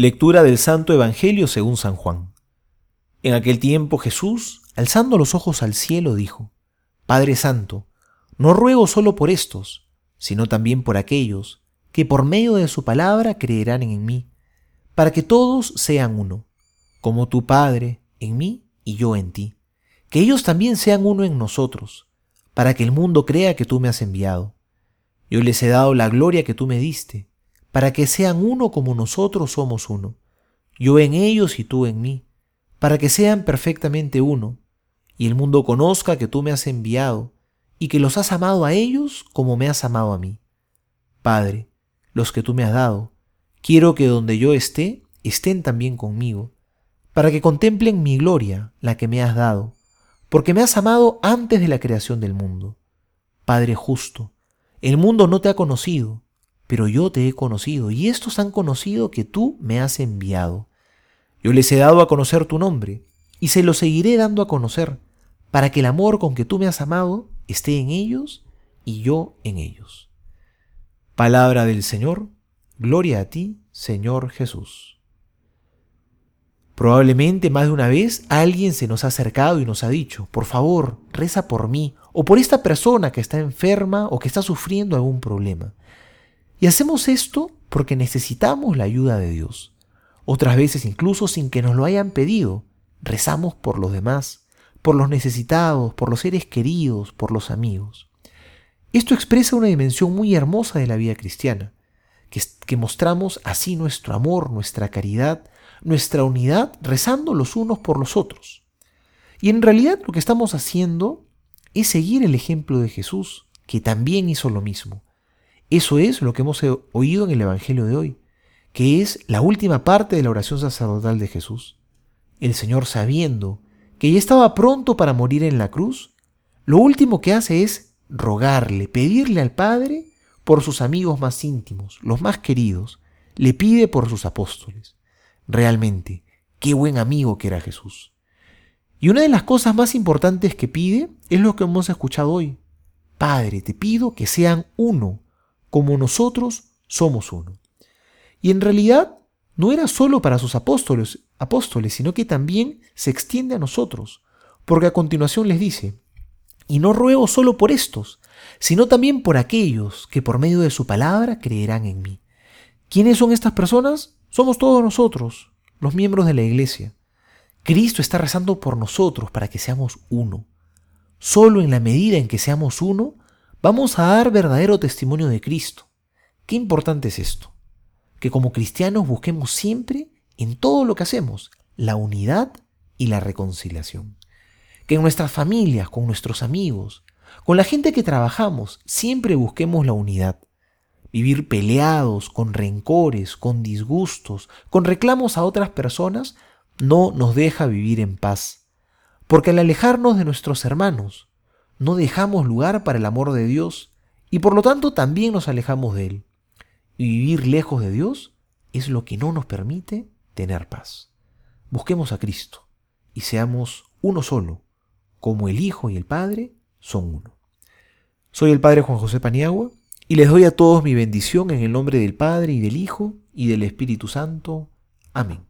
Lectura del Santo Evangelio según San Juan. En aquel tiempo Jesús, alzando los ojos al cielo, dijo, Padre Santo, no ruego solo por estos, sino también por aquellos que por medio de su palabra creerán en mí, para que todos sean uno, como tu Padre en mí y yo en ti, que ellos también sean uno en nosotros, para que el mundo crea que tú me has enviado. Yo les he dado la gloria que tú me diste para que sean uno como nosotros somos uno, yo en ellos y tú en mí, para que sean perfectamente uno, y el mundo conozca que tú me has enviado, y que los has amado a ellos como me has amado a mí. Padre, los que tú me has dado, quiero que donde yo esté, estén también conmigo, para que contemplen mi gloria, la que me has dado, porque me has amado antes de la creación del mundo. Padre justo, el mundo no te ha conocido, pero yo te he conocido, y estos han conocido que tú me has enviado. Yo les he dado a conocer tu nombre, y se lo seguiré dando a conocer, para que el amor con que tú me has amado esté en ellos y yo en ellos. Palabra del Señor, gloria a ti, Señor Jesús. Probablemente más de una vez alguien se nos ha acercado y nos ha dicho, por favor, reza por mí o por esta persona que está enferma o que está sufriendo algún problema. Y hacemos esto porque necesitamos la ayuda de Dios. Otras veces incluso sin que nos lo hayan pedido, rezamos por los demás, por los necesitados, por los seres queridos, por los amigos. Esto expresa una dimensión muy hermosa de la vida cristiana, que, que mostramos así nuestro amor, nuestra caridad, nuestra unidad, rezando los unos por los otros. Y en realidad lo que estamos haciendo es seguir el ejemplo de Jesús, que también hizo lo mismo. Eso es lo que hemos oído en el Evangelio de hoy, que es la última parte de la oración sacerdotal de Jesús. El Señor sabiendo que ya estaba pronto para morir en la cruz, lo último que hace es rogarle, pedirle al Padre por sus amigos más íntimos, los más queridos, le pide por sus apóstoles. Realmente, qué buen amigo que era Jesús. Y una de las cosas más importantes que pide es lo que hemos escuchado hoy. Padre, te pido que sean uno, como nosotros somos uno. Y en realidad no era solo para sus apóstoles, apóstoles, sino que también se extiende a nosotros, porque a continuación les dice, y no ruego solo por estos, sino también por aquellos que por medio de su palabra creerán en mí. ¿Quiénes son estas personas? Somos todos nosotros, los miembros de la iglesia. Cristo está rezando por nosotros para que seamos uno. Solo en la medida en que seamos uno, vamos a dar verdadero testimonio de Cristo. Qué importante es esto, que como cristianos busquemos siempre en todo lo que hacemos la unidad y la reconciliación. Que en nuestras familias, con nuestros amigos, con la gente que trabajamos, siempre busquemos la unidad. Vivir peleados, con rencores, con disgustos, con reclamos a otras personas, no nos deja vivir en paz. Porque al alejarnos de nuestros hermanos, no dejamos lugar para el amor de Dios y por lo tanto también nos alejamos de Él. Y vivir lejos de Dios es lo que no nos permite tener paz. Busquemos a Cristo y seamos uno solo, como el Hijo y el Padre son uno. Soy el Padre Juan José Paniagua y les doy a todos mi bendición en el nombre del Padre y del Hijo y del Espíritu Santo. Amén.